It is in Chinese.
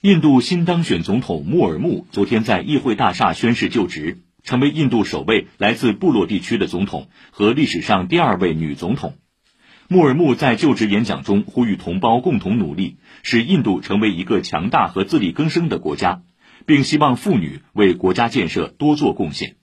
印度新当选总统穆尔穆昨天在议会大厦宣誓就职，成为印度首位来自部落地区的总统和历史上第二位女总统。穆尔穆在就职演讲中呼吁同胞共同努力，使印度成为一个强大和自力更生的国家，并希望妇女为国家建设多做贡献。